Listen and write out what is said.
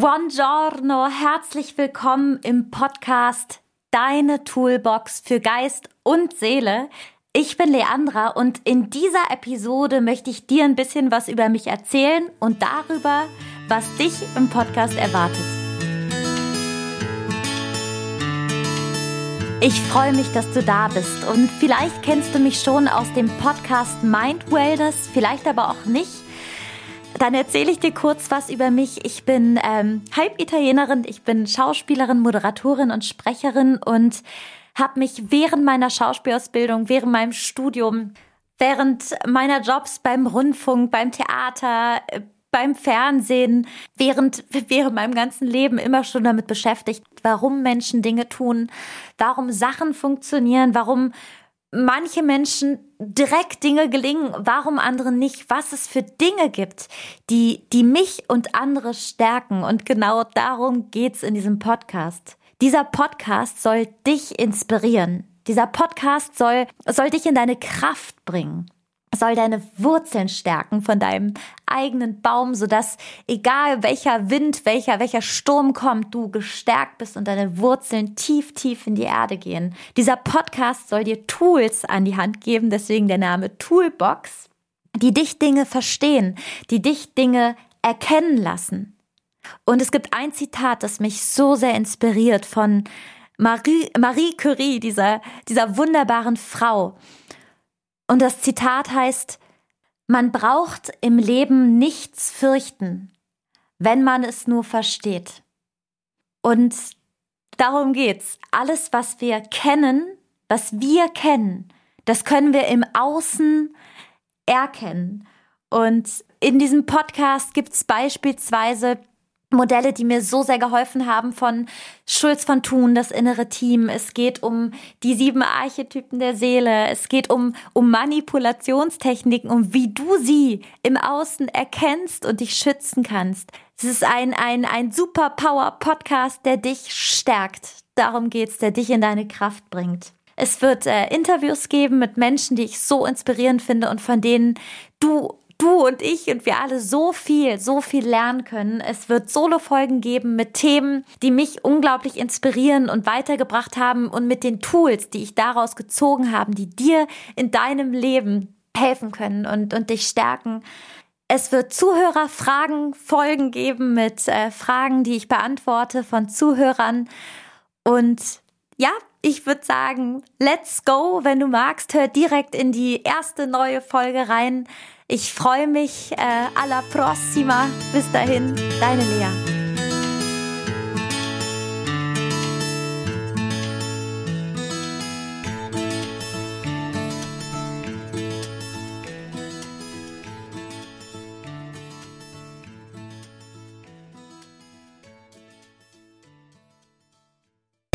Buongiorno, herzlich willkommen im Podcast Deine Toolbox für Geist und Seele. Ich bin Leandra und in dieser Episode möchte ich dir ein bisschen was über mich erzählen und darüber, was dich im Podcast erwartet. Ich freue mich, dass du da bist und vielleicht kennst du mich schon aus dem Podcast Mind Wellness, vielleicht aber auch nicht. Dann erzähle ich dir kurz was über mich. Ich bin ähm, halb Italienerin, ich bin Schauspielerin, Moderatorin und Sprecherin und habe mich während meiner Schauspielausbildung, während meinem Studium, während meiner Jobs beim Rundfunk, beim Theater, äh, beim Fernsehen, während, während meinem ganzen Leben immer schon damit beschäftigt, warum Menschen Dinge tun, warum Sachen funktionieren, warum manche Menschen direkt Dinge gelingen, warum anderen nicht, was es für Dinge gibt, die, die mich und andere stärken. Und genau darum geht's in diesem Podcast. Dieser Podcast soll dich inspirieren. Dieser Podcast soll, soll dich in deine Kraft bringen soll deine Wurzeln stärken von deinem eigenen Baum, sodass egal welcher Wind, welcher, welcher Sturm kommt, du gestärkt bist und deine Wurzeln tief, tief in die Erde gehen. Dieser Podcast soll dir Tools an die Hand geben, deswegen der Name Toolbox, die dich Dinge verstehen, die dich Dinge erkennen lassen. Und es gibt ein Zitat, das mich so sehr inspiriert von Marie, Marie Curie, dieser, dieser wunderbaren Frau. Und das Zitat heißt, man braucht im Leben nichts fürchten, wenn man es nur versteht. Und darum geht's. Alles, was wir kennen, was wir kennen, das können wir im Außen erkennen. Und in diesem Podcast gibt's beispielsweise Modelle, die mir so sehr geholfen haben von Schulz von Thun, das innere Team. Es geht um die sieben Archetypen der Seele. Es geht um, um Manipulationstechniken, um wie du sie im Außen erkennst und dich schützen kannst. Es ist ein, ein, ein Superpower-Podcast, der dich stärkt. Darum geht's, der dich in deine Kraft bringt. Es wird äh, Interviews geben mit Menschen, die ich so inspirierend finde und von denen du du und ich und wir alle so viel, so viel lernen können. Es wird Solo-Folgen geben mit Themen, die mich unglaublich inspirieren und weitergebracht haben und mit den Tools, die ich daraus gezogen habe, die dir in deinem Leben helfen können und, und dich stärken. Es wird Zuhörerfragen, Folgen geben mit äh, Fragen, die ich beantworte von Zuhörern. Und ja, ich würde sagen, let's go. Wenn du magst, hör direkt in die erste neue Folge rein. Ich freue mich. Äh, alla prossima. Bis dahin, deine Lea.